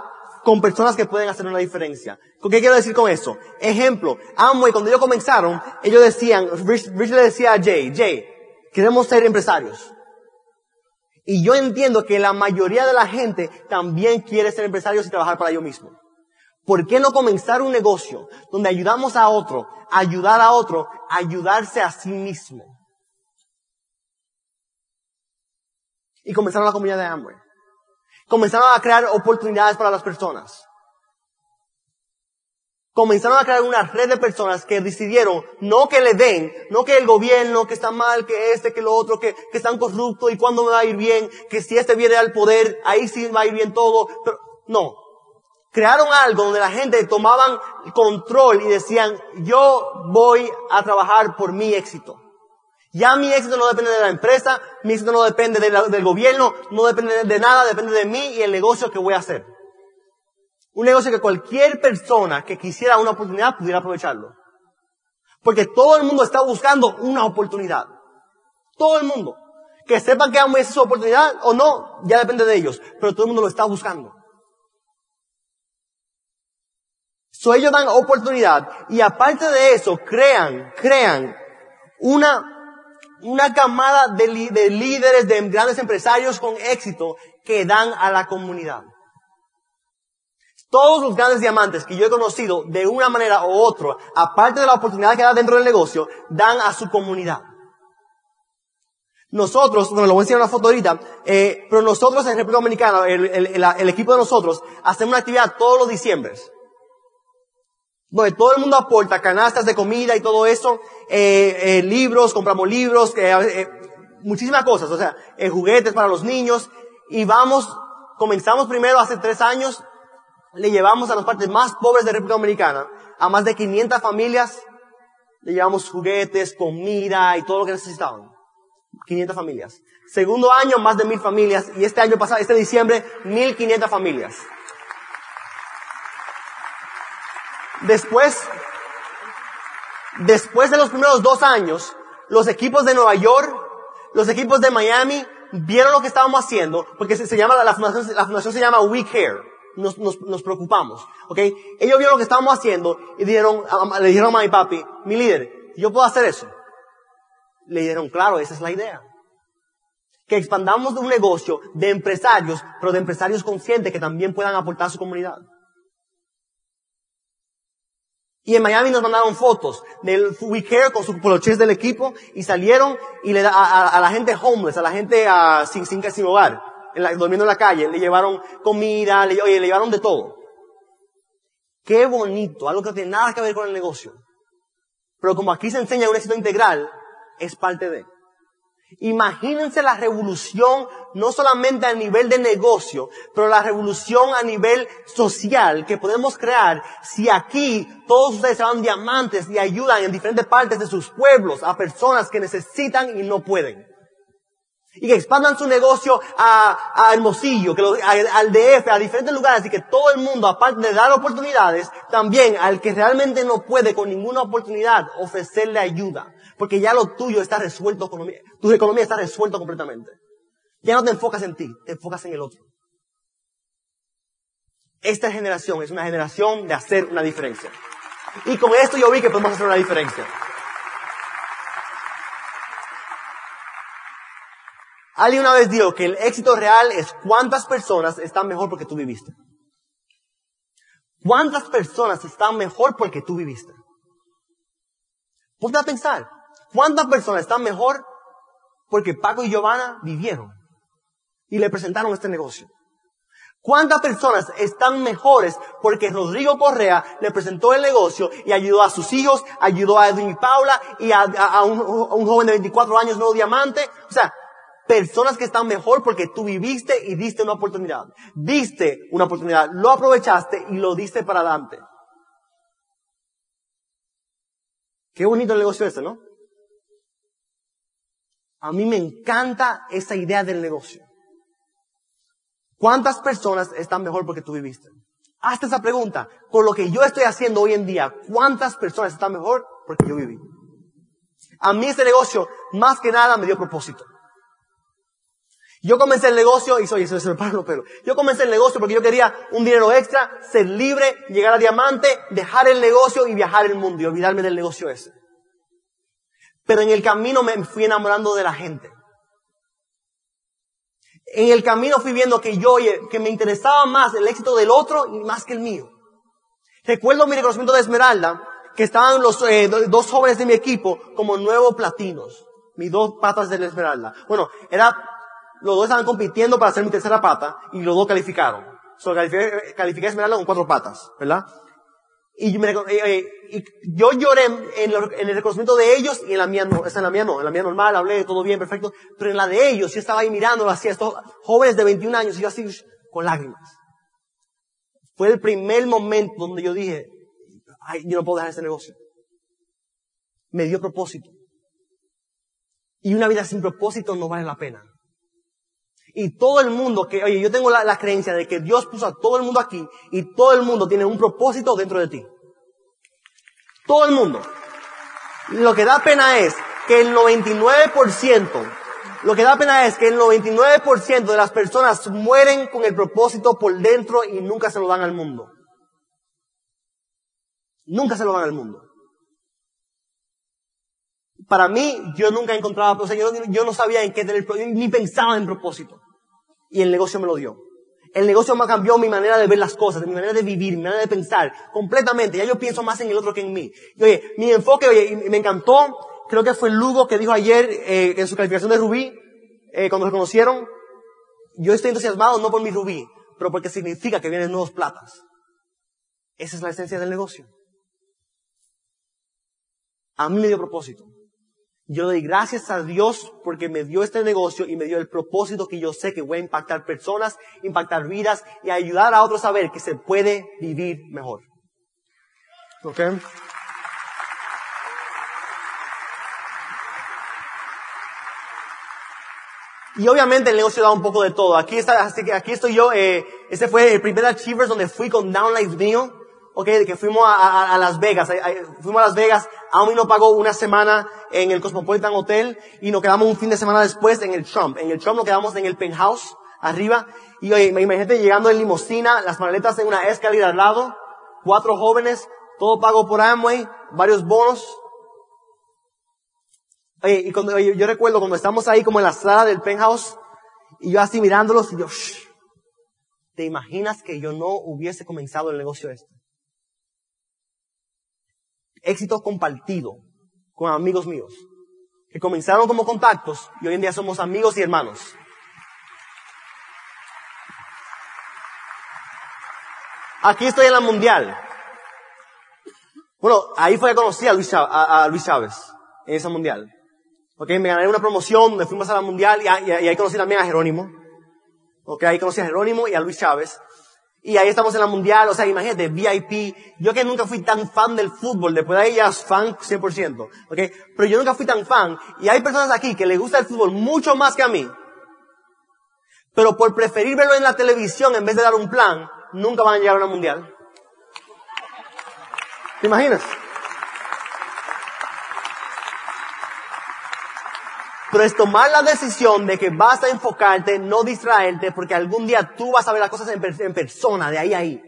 con personas que pueden hacer una diferencia. ¿Qué quiero decir con eso? Ejemplo, Amway, cuando ellos comenzaron, ellos decían, Rich, le decía a Jay, Jay, queremos ser empresarios. Y yo entiendo que la mayoría de la gente también quiere ser empresarios y trabajar para ellos mismos. ¿Por qué no comenzar un negocio donde ayudamos a otro, ayudar a otro, ayudarse a sí mismo? Y comenzaron la comunidad de Amway comenzaron a crear oportunidades para las personas. Comenzaron a crear una red de personas que decidieron no que le den, no que el gobierno, que está mal, que este, que lo otro, que, que están corruptos y cuándo me va a ir bien, que si este viene al poder, ahí sí va a ir bien todo. Pero, no. Crearon algo donde la gente tomaban control y decían, yo voy a trabajar por mi éxito. Ya mi éxito no depende de la empresa, mi éxito no depende del gobierno, no depende de nada, depende de mí y el negocio que voy a hacer. Un negocio que cualquier persona que quisiera una oportunidad pudiera aprovecharlo. Porque todo el mundo está buscando una oportunidad. Todo el mundo. Que sepan que esa su oportunidad o no, ya depende de ellos. Pero todo el mundo lo está buscando. So ellos dan oportunidad y aparte de eso crean, crean una una camada de, líderes, de grandes empresarios con éxito que dan a la comunidad. Todos los grandes diamantes que yo he conocido de una manera u otra, aparte de la oportunidad que da dentro del negocio, dan a su comunidad. Nosotros, bueno, lo voy a enseñar una foto ahorita, eh, pero nosotros en República Dominicana, el, equipo de nosotros, hacemos una actividad todos los diciembres donde todo el mundo aporta canastas de comida y todo eso, eh, eh, libros, compramos libros, eh, muchísimas cosas, o sea, juguetes para los niños, y vamos, comenzamos primero hace tres años, le llevamos a las partes más pobres de República Dominicana, a más de 500 familias, le llevamos juguetes, comida y todo lo que necesitaban. 500 familias. Segundo año, más de mil familias, y este año pasado, este diciembre, 1500 familias. Después, después de los primeros dos años, los equipos de Nueva York, los equipos de Miami, vieron lo que estábamos haciendo, porque se, llama, la fundación, la fundación se llama We Care. Nos, nos, nos preocupamos, ¿ok? Ellos vieron lo que estábamos haciendo y dijeron, le dijeron a mi papi, mi líder, yo puedo hacer eso. Le dijeron, claro, esa es la idea. Que expandamos un negocio de empresarios, pero de empresarios conscientes que también puedan aportar a su comunidad. Y en Miami nos mandaron fotos del We Care con sus poloches del equipo y salieron y le a, a, la gente homeless, a la gente sin, sin, sin hogar, durmiendo en la calle, le llevaron comida, le, oye, le llevaron de todo. Qué bonito, algo que no tiene nada que ver con el negocio. Pero como aquí se enseña un éxito integral, es parte de. Imagínense la revolución, no solamente a nivel de negocio, pero la revolución a nivel social que podemos crear si aquí todos ustedes se van diamantes y ayudan en diferentes partes de sus pueblos a personas que necesitan y no pueden. Y que expandan su negocio a, Hermosillo, al DF, a diferentes lugares, y que todo el mundo, aparte de dar oportunidades, también al que realmente no puede con ninguna oportunidad, ofrecerle ayuda. Porque ya lo tuyo está resuelto, tu economía está resuelto completamente. Ya no te enfocas en ti, te enfocas en el otro. Esta generación es una generación de hacer una diferencia. Y con esto yo vi que podemos hacer una diferencia. Alguien una vez dijo que el éxito real es cuántas personas están mejor porque tú viviste. ¿Cuántas personas están mejor porque tú viviste? Ponte a pensar, ¿cuántas personas están mejor porque Paco y Giovanna vivieron y le presentaron este negocio? ¿Cuántas personas están mejores porque Rodrigo Correa le presentó el negocio y ayudó a sus hijos, ayudó a Edwin y Paula y a, un, un, joven de 24 años nuevo diamante? O sea, personas que están mejor porque tú viviste y diste una oportunidad. Diste una oportunidad, lo aprovechaste y lo diste para adelante. Qué bonito el negocio este, ¿no? A mí me encanta esa idea del negocio. ¿Cuántas personas están mejor porque tú viviste? Hazte esa pregunta. Con lo que yo estoy haciendo hoy en día, ¿cuántas personas están mejor porque yo viví? A mí este negocio, más que nada, me dio propósito. Yo comencé el negocio, y soy, me paran los pelos. Yo comencé el negocio porque yo quería un dinero extra, ser libre, llegar a diamante, dejar el negocio y viajar el mundo y olvidarme del negocio ese. Pero en el camino me fui enamorando de la gente. En el camino fui viendo que yo, que me interesaba más el éxito del otro y más que el mío. Recuerdo mi reconocimiento de Esmeralda, que estaban los eh, dos jóvenes de mi equipo como nuevos platinos. Mis dos patas de la Esmeralda. Bueno, era, los dos estaban compitiendo para hacer mi tercera pata y los dos calificaron. So, califiqué, califiqué Esmeralda con cuatro patas, ¿verdad? Y, me, eh, eh, y yo lloré en, el reconocimiento de ellos y en la mía no, esa en la mía no, en la mía normal, hablé, todo bien, perfecto, pero en la de ellos yo estaba ahí mirándolo así, estos jóvenes de 21 años y yo así con lágrimas. Fue el primer momento donde yo dije, ay, yo no puedo dejar ese negocio. Me dio propósito. Y una vida sin propósito no vale la pena. Y todo el mundo que, oye, yo tengo la, creencia de que Dios puso a todo el mundo aquí y todo el mundo tiene un propósito dentro de ti. Todo el mundo. Lo que da pena es que el 99%, lo que da pena es que el 99% de las personas mueren con el propósito por dentro y nunca se lo dan al mundo. Nunca se lo dan al mundo. Para mí, yo nunca encontraba, o yo, no sabía en qué tener, ni pensaba en propósito. Y el negocio me lo dio. El negocio me cambió mi manera de ver las cosas, mi manera de vivir, mi manera de pensar, completamente. Ya yo pienso más en el otro que en mí. Oye, mi enfoque, oye, me encantó, creo que fue Lugo que dijo ayer, eh, en su calificación de Rubí, eh, cuando se conocieron, yo estoy entusiasmado no por mi Rubí, pero porque significa que vienen nuevos platas. Esa es la esencia del negocio. A mí me dio propósito. Yo doy gracias a Dios porque me dio este negocio y me dio el propósito que yo sé que voy a impactar personas, impactar vidas y ayudar a otros a ver que se puede vivir mejor. ¿Ok? Y obviamente el negocio da un poco de todo. Aquí está, así que aquí estoy yo, eh, este fue el primer Achievers donde fui con Downlight mío ok, que fuimos a, Las Vegas, fuimos a Las Vegas, mí no pagó una semana en el Cosmopolitan Hotel y nos quedamos un fin de semana después en el Trump. En el Trump nos quedamos en el penthouse, arriba, y oye, imagínate llegando en limusina, las maletas en una escalera al lado, cuatro jóvenes, todo pago por Amway, varios bonos. Oye, y cuando, oye, yo recuerdo cuando estamos ahí como en la sala del penthouse, y yo así mirándolos, y yo, Shh, ¿te imaginas que yo no hubiese comenzado el negocio este? Éxito compartido con amigos míos, que comenzaron como contactos y hoy en día somos amigos y hermanos. Aquí estoy en la mundial. Bueno, ahí fue que conocí a Luis, Chávez, a, Luis Chávez, en esa mundial. Ok, me gané una promoción, me fuimos a la mundial y, y ahí conocí también a Jerónimo. Ok, ahí conocí a Jerónimo y a Luis Chávez. Y ahí estamos en la mundial, o sea, imagínate, VIP. Yo que nunca fui tan fan del fútbol, después de ahí ya fan 100%, ¿ok? Pero yo nunca fui tan fan. Y hay personas aquí que les gusta el fútbol mucho más que a mí. Pero por preferir verlo en la televisión en vez de dar un plan, nunca van a llegar a una mundial. ¿Te imaginas? Pero es tomar la decisión de que vas a enfocarte, no distraerte, porque algún día tú vas a ver las cosas en, persona, de ahí a ahí.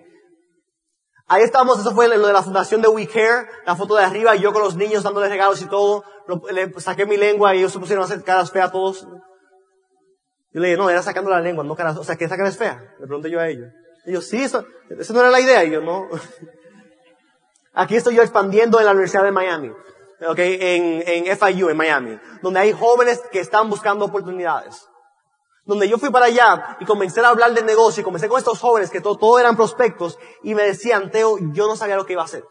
Ahí estamos, eso fue lo de la fundación de We Care, la foto de arriba, yo con los niños dándoles regalos y todo, saqué mi lengua y ellos se pusieron a hacer caras feas a todos. Yo le dije, no, era sacando la lengua, no caras, o sea, ¿qué esa cara es fea? Le pregunté yo a ellos. Yo, sí, eso, eso no era la idea. Y yo, no. Aquí estoy yo expandiendo en la Universidad de Miami okay, en, en FIU, en Miami, donde hay jóvenes que están buscando oportunidades. Donde yo fui para allá y comencé a hablar del negocio y comencé con estos jóvenes que todo, todo eran prospectos y me decían, Teo, yo no sabía lo que iba a hacer.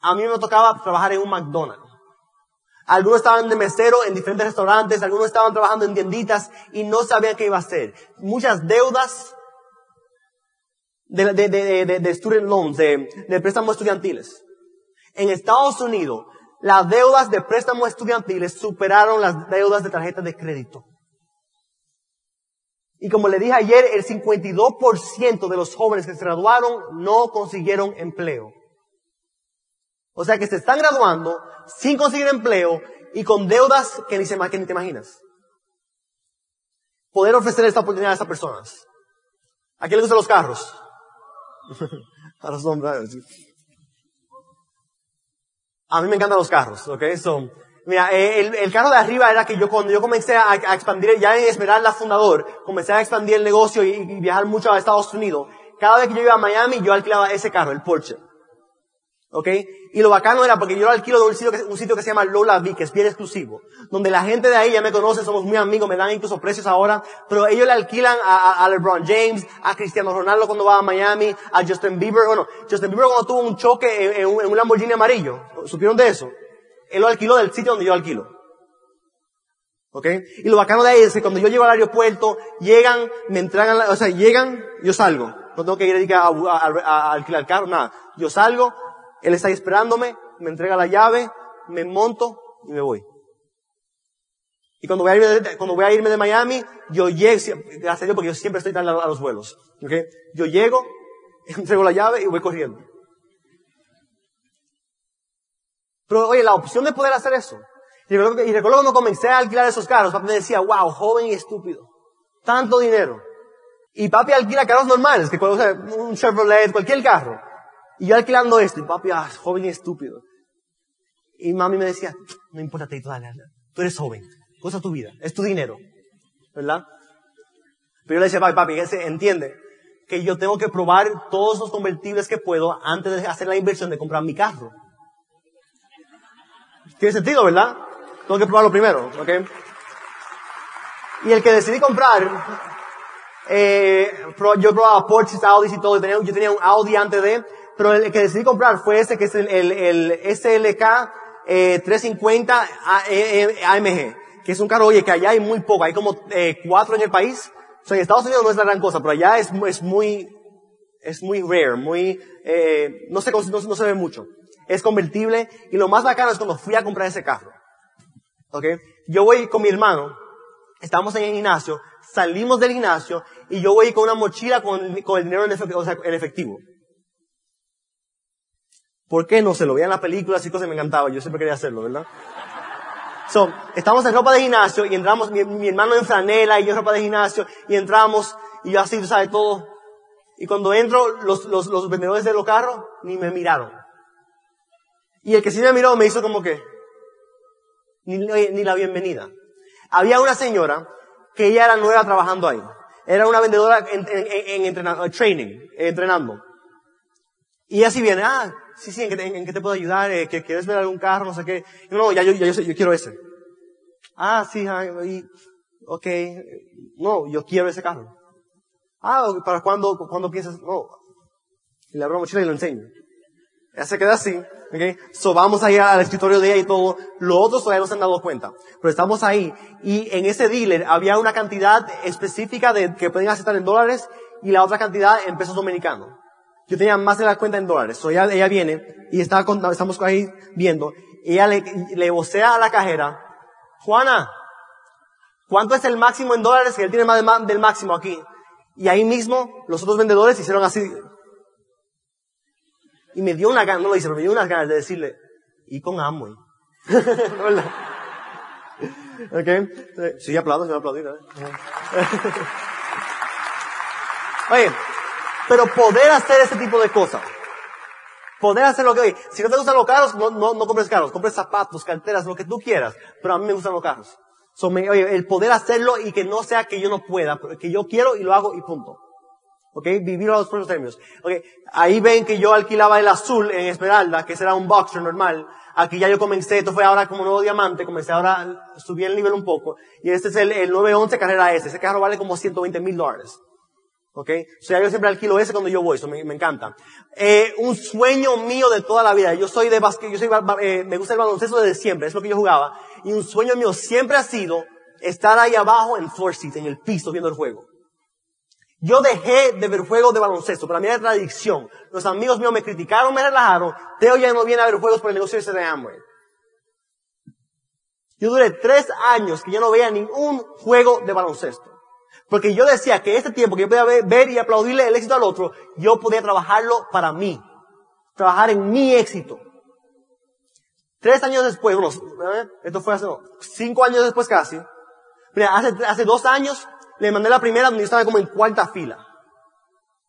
A mí me tocaba trabajar en un McDonald's. Algunos estaban de mesero en diferentes restaurantes, algunos estaban trabajando en tienditas y no sabían qué iba a hacer. Muchas deudas de, de, de, de student loans, de, de préstamos estudiantiles. En Estados Unidos, las deudas de préstamos estudiantiles superaron las deudas de tarjetas de crédito. Y como le dije ayer, el 52% de los jóvenes que se graduaron no consiguieron empleo. O sea que se están graduando sin conseguir empleo y con deudas que ni, se, que ni te imaginas. Poder ofrecer esta oportunidad a estas personas. ¿A quién le gustan los carros? a los hombres. A mí me encantan los carros, ¿ok? So, mira, eh, el, el, carro de arriba era que yo cuando yo comencé a, a expandir, ya en Esmeralda fundador, comencé a expandir el negocio y, y, viajar mucho a Estados Unidos. Cada vez que yo iba a Miami, yo alquilaba ese carro, el Porsche. ¿Ok? Y lo bacano era porque yo lo alquilo de un sitio, que, un sitio que se llama Lola V, que es bien exclusivo. Donde la gente de ahí ya me conoce, somos muy amigos, me dan incluso precios ahora. Pero ellos le alquilan a, a, LeBron James, a Cristiano Ronaldo cuando va a Miami, a Justin Bieber. Bueno, Justin Bieber cuando tuvo un choque en, en, un, en un Lamborghini amarillo. ¿Supieron de eso? Él lo alquiló del sitio donde yo alquilo. ¿Ok? Y lo bacano de ahí es que cuando yo llego al aeropuerto, llegan, me entregan, o sea, llegan, yo salgo. No tengo que ir a, a, a, a alquilar carro, nada. Yo salgo, él está ahí esperándome, me entrega la llave, me monto y me voy. Y cuando voy a irme de, Miami, yo llego, gracias a porque yo siempre estoy tarde a los vuelos. ¿okay? Yo llego, entrego la llave y voy corriendo. Pero oye, la opción de poder hacer eso. Y recuerdo, y cuando comencé a alquilar esos carros, papi me decía, wow, joven y estúpido. Tanto dinero. Y papi alquila carros normales, que o sea, un Chevrolet, cualquier carro. Y yo alquilando esto, y papi, ah, joven y estúpido. Y mami me decía, no importa, te dale, dale, tú eres joven, cosa tu vida, es tu dinero, ¿verdad? Pero yo le decía, papi, papi, ese entiende que yo tengo que probar todos los convertibles que puedo antes de hacer la inversión de comprar mi carro. Tiene sentido, ¿verdad? Tengo que probarlo primero, ¿ok? Y el que decidí comprar, eh, yo probaba Porsche, Audi y todo, yo tenía un Audi antes de, pero el que decidí comprar fue ese que es el, el, el SLK eh, 350 AMG, que es un carro, oye, que allá hay muy poco, hay como eh, cuatro en el país. O sea, en Estados Unidos no es la gran cosa, pero allá es, es muy, es muy rare, muy, eh, no, se, no, no se ve mucho. Es convertible y lo más bacano es cuando fui a comprar ese carro. ¿Ok? Yo voy con mi hermano, estamos en el gimnasio, salimos del gimnasio y yo voy con una mochila con, con el dinero en efectivo, o sea, en efectivo. ¿Por qué no se lo veía en las películas y cosas? Me encantaba. Yo siempre quería hacerlo, ¿verdad? So, estamos en ropa de gimnasio y entramos, mi, mi, hermano en franela y yo en ropa de gimnasio y entramos y yo así, sabes, todo. Y cuando entro, los, los, los vendedores de los carros ni me miraron. Y el que sí me miró me hizo como que, ni, ni la bienvenida. Había una señora que ella era nueva trabajando ahí. Era una vendedora en, en, en, entrenando, training, entrenando. Y así viene, ah, sí, sí, ¿en qué te, en qué te puedo ayudar? Eh, ¿Que quieres ver algún carro? No sé qué. No, no, ya yo, ya yo, yo quiero ese. Ah, sí, ay, ok. No, yo quiero ese carro. Ah, ¿para cuándo, cuándo piensas? No. Y le abro la mochila y lo enseño. Ya se queda así. Okay. So vamos a ir al escritorio de ella y todo. Los otros todavía no se han dado cuenta. Pero estamos ahí. Y en ese dealer había una cantidad específica de que pueden aceptar en dólares y la otra cantidad en pesos dominicanos. Yo tenía más de la cuenta en dólares. So ella, ella viene y está estamos ahí viendo. Ella le, le vocea a la cajera, Juana, ¿cuánto es el máximo en dólares que él tiene más del máximo aquí? Y ahí mismo los otros vendedores hicieron así. Y me dio una gana, no lo hice, pero me dio unas ganas de decirle, y con Amway. ¿Ok? Sí, aplaudo, sí, aplaudir. ¿eh? Oye, pero poder hacer ese tipo de cosas. Poder hacer lo que, oye, si no te gustan los carros, no, no, no compres carros, compres zapatos, carteras, lo que tú quieras. Pero a mí me gustan los carros. So, me, oye, el poder hacerlo y que no sea que yo no pueda, que yo quiero y lo hago y punto. ¿Ok? Vivir a los próximos términos. ¿Ok? Ahí ven que yo alquilaba el azul en Esmeralda, que será un boxer normal. Aquí ya yo comencé, esto fue ahora como nuevo diamante, comencé ahora, subí el nivel un poco. Y este es el, el 911 carrera S. Ese carro vale como 120 mil dólares. ¿Ok? O sea, yo siempre alquilo ese cuando yo voy, eso me, encanta. Eh, un sueño mío de toda la vida. Yo soy de básquet, yo soy, eh, me gusta el baloncesto desde siempre, es lo que yo jugaba. Y un sueño mío siempre ha sido estar ahí abajo en floor en el piso, viendo el juego. Yo dejé de ver juegos de baloncesto, para mí era tradición. Los amigos míos me criticaron, me relajaron. Teo ya no viene a ver juegos por el negocio ese de Amway. Yo duré tres años que yo no veía ningún juego de baloncesto. Porque yo decía que este tiempo que yo podía ver y aplaudirle el éxito al otro, yo podía trabajarlo para mí. Trabajar en mi éxito. Tres años después, ¿eh? esto fue hace cinco años después casi. Mira, hace, hace dos años le mandé la primera donde yo estaba como en cuarta fila.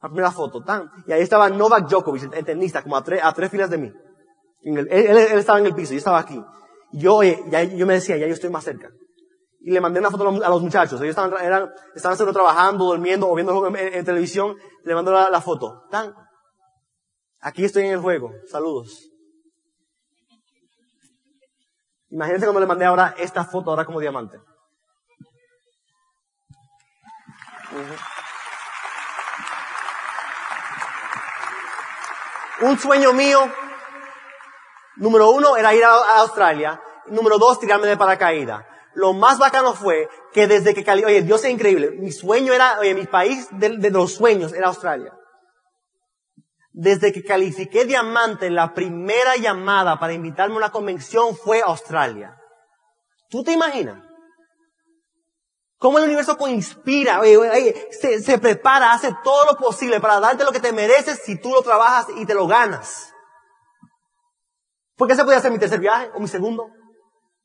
La primera foto, tan. Y ahí estaba Novak Djokovic, el tenista, como a tres, a tres filas de mí. él, él, estaba en el piso, yo estaba aquí. Yo, ya, yo me decía, ya yo estoy más cerca. Y le mandé una foto a los muchachos. Ellos estaban, eran, estaban solo trabajando, durmiendo o viendo en, televisión. Le mandé la, foto. Tan. Aquí estoy en el juego. Saludos. Imagínense cuando le mandé ahora esta foto ahora como diamante. Un sueño mío, número uno, era ir a, Australia. Número dos, tirarme de paracaídas. Lo más bacano fue que desde que cali oye, Dios es increíble. Mi sueño era, oye, mi país de, los sueños era Australia. Desde que califiqué diamante, la primera llamada para invitarme a una convención fue Australia. ¿Tú te imaginas? Cómo el universo conspira, se, se prepara, hace todo lo posible para darte lo que te mereces si tú lo trabajas y te lo ganas. Porque ese podía ser mi tercer viaje o mi segundo.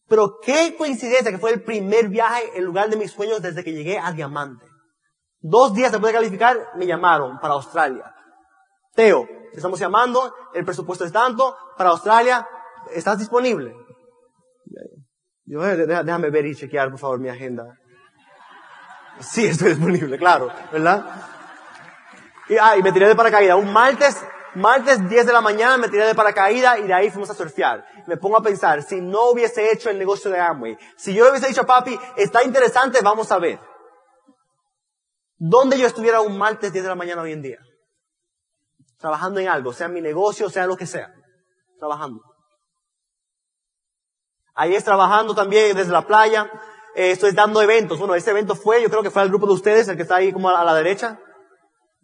Pero qué coincidencia que fue el primer viaje en lugar de mis sueños desde que llegué a Diamante. Dos días después de calificar, me llamaron para Australia. Teo, te estamos llamando, el presupuesto es tanto, para Australia, ¿estás disponible? Yo, eh, déjame ver y chequear, por favor, mi agenda. Sí, estoy disponible, claro, ¿verdad? Y, ah, y me tiré de paracaídas. Un martes, martes 10 de la mañana me tiré de paracaídas y de ahí fuimos a surfear. Me pongo a pensar, si no hubiese hecho el negocio de Amway, si yo le hubiese dicho a papi, está interesante, vamos a ver. ¿Dónde yo estuviera un martes 10 de la mañana hoy en día? Trabajando en algo, sea mi negocio, sea lo que sea. Trabajando. Ahí es trabajando también desde la playa, eh, estoy dando eventos. Bueno, ese evento fue, yo creo que fue al grupo de ustedes, el que está ahí como a, la derecha.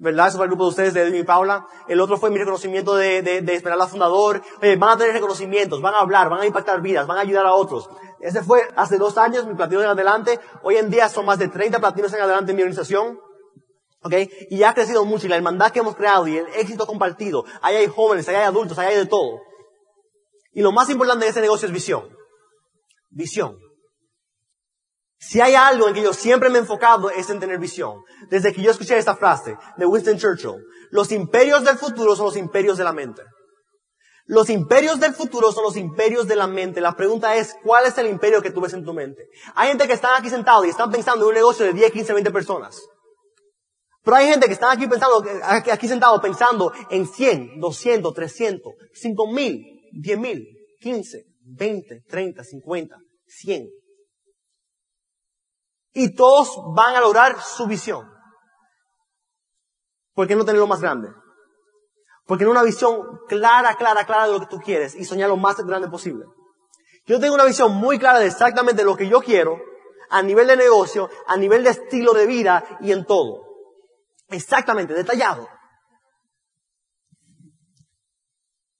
¿Verdad? Eso fue el grupo de ustedes, de Edwin y Paula. El otro fue mi reconocimiento de, de, de Esperanza Fundador. van a tener reconocimientos, van a hablar, van a impactar vidas, van a ayudar a otros. Ese fue hace dos años, mi platino en adelante. Hoy en día son más de 30 platinos en adelante en mi organización. ¿Ok? Y ha crecido mucho y la hermandad que hemos creado y el éxito compartido. Ahí hay jóvenes, ahí hay adultos, ahí hay de todo. Y lo más importante de ese negocio es visión. Visión. Si hay algo en que yo siempre me he enfocado es en tener visión. Desde que yo escuché esta frase de Winston Churchill, los imperios del futuro son los imperios de la mente. Los imperios del futuro son los imperios de la mente. La pregunta es, ¿cuál es el imperio que tú ves en tu mente? Hay gente que están aquí sentados y están pensando en un negocio de 10, 15, 20 personas. Pero hay gente que están aquí pensando, aquí sentados pensando en 100, 200, 300, 5 mil, 10 mil, 15, 20, 30, 50, 100. Y todos van a lograr su visión. ¿Por qué no tener lo más grande? Porque no una visión clara, clara, clara de lo que tú quieres y soñar lo más grande posible. Yo tengo una visión muy clara de exactamente lo que yo quiero a nivel de negocio, a nivel de estilo de vida y en todo. Exactamente, detallado.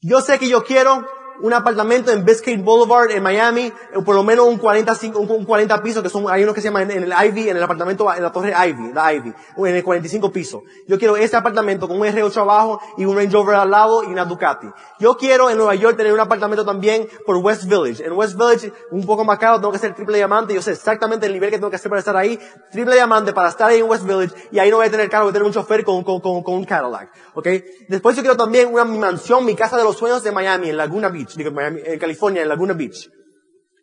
Yo sé que yo quiero un apartamento en Biscayne Boulevard en Miami, eh, por lo menos un 40, un 40 pisos, que son, hay uno que se llama en, el Ivy, en el apartamento, en la torre Ivy, la Ivy, en el 45 piso. Yo quiero este apartamento con un R8 abajo y un Range Rover al lado y una Ducati. Yo quiero en Nueva York tener un apartamento también por West Village. En West Village, un poco más caro, tengo que ser triple diamante, yo sé exactamente el nivel que tengo que hacer para estar ahí, triple diamante para estar ahí en West Village, y ahí no voy a tener carro, voy a tener un chofer con, con, con, con un Cadillac. ¿Ok? Después yo quiero también una mansión, mi casa de los sueños de Miami, en Laguna Beach, digo, Miami, en California, en Laguna Beach.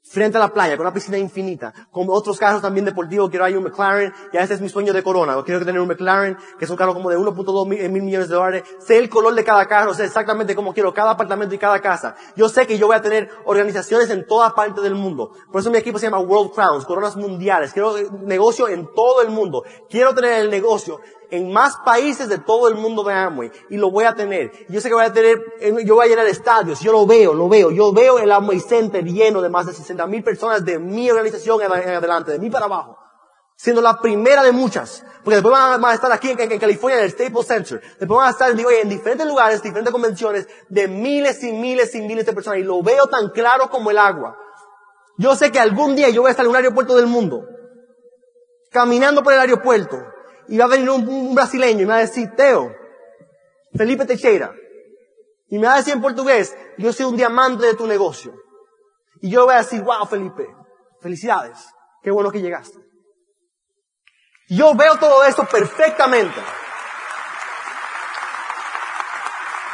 frente a la playa, con una piscina infinita, con otros carros también deportivos, quiero hay un McLaren, ya ese es mi sueño de corona, quiero tener un McLaren, que es un carro como de 1.2 mil, mil, millones de dólares, sé el color de cada carro, sé exactamente cómo quiero cada apartamento y cada casa. Yo sé que yo voy a tener organizaciones en toda parte del mundo. Por eso mi equipo se llama World Crowns, coronas mundiales. Quiero negocio en todo el mundo. Quiero tener el negocio en más países de todo el mundo de Amway y lo voy a tener. Yo sé que voy a tener, yo voy a llenar estadios, yo lo veo, lo veo, yo veo el Amway Center lleno de más de 60 mil personas de mi organización en adelante, de mí para abajo. Siendo la primera de muchas. Porque después van a estar aquí en, California en el Staples Center. Después van a estar digo, en diferentes lugares, diferentes convenciones de miles y miles y miles de personas. Y lo veo tan claro como el agua. Yo sé que algún día yo voy a estar en un aeropuerto del mundo. Caminando por el aeropuerto y va a venir un, brasileño y me va a decir, Teo, Felipe Teixeira. Y me va a decir en portugués, yo soy un diamante de tu negocio. Y yo voy a decir, wow, Felipe, felicidades, qué bueno que llegaste. Yo veo todo esto perfectamente.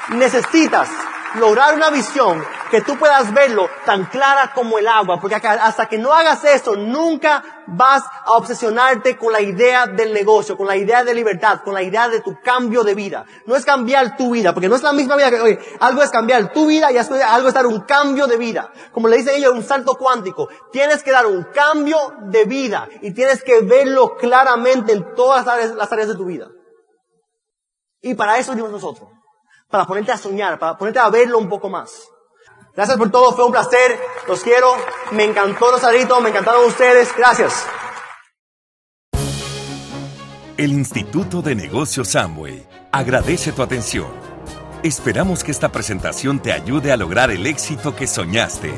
Necesitas lograr una visión que tú puedas verlo tan clara como el agua, porque hasta que no hagas eso, nunca vas a obsesionarte con la idea del negocio, con la idea de libertad, con la idea de tu cambio de vida. No es cambiar tu vida, porque no es la misma vida que, oye, algo es cambiar tu vida y algo es dar un cambio de vida. Como le dicen ellos, un salto cuántico. Tienes que dar un cambio de vida y tienes que verlo claramente en todas las áreas, de tu vida. Y para eso venimos nosotros para ponerte a soñar, para ponerte a verlo un poco más. Gracias por todo, fue un placer, los quiero, me encantó Rosarito, me encantaron ustedes, gracias. El Instituto de Negocios Samway agradece tu atención. Esperamos que esta presentación te ayude a lograr el éxito que soñaste.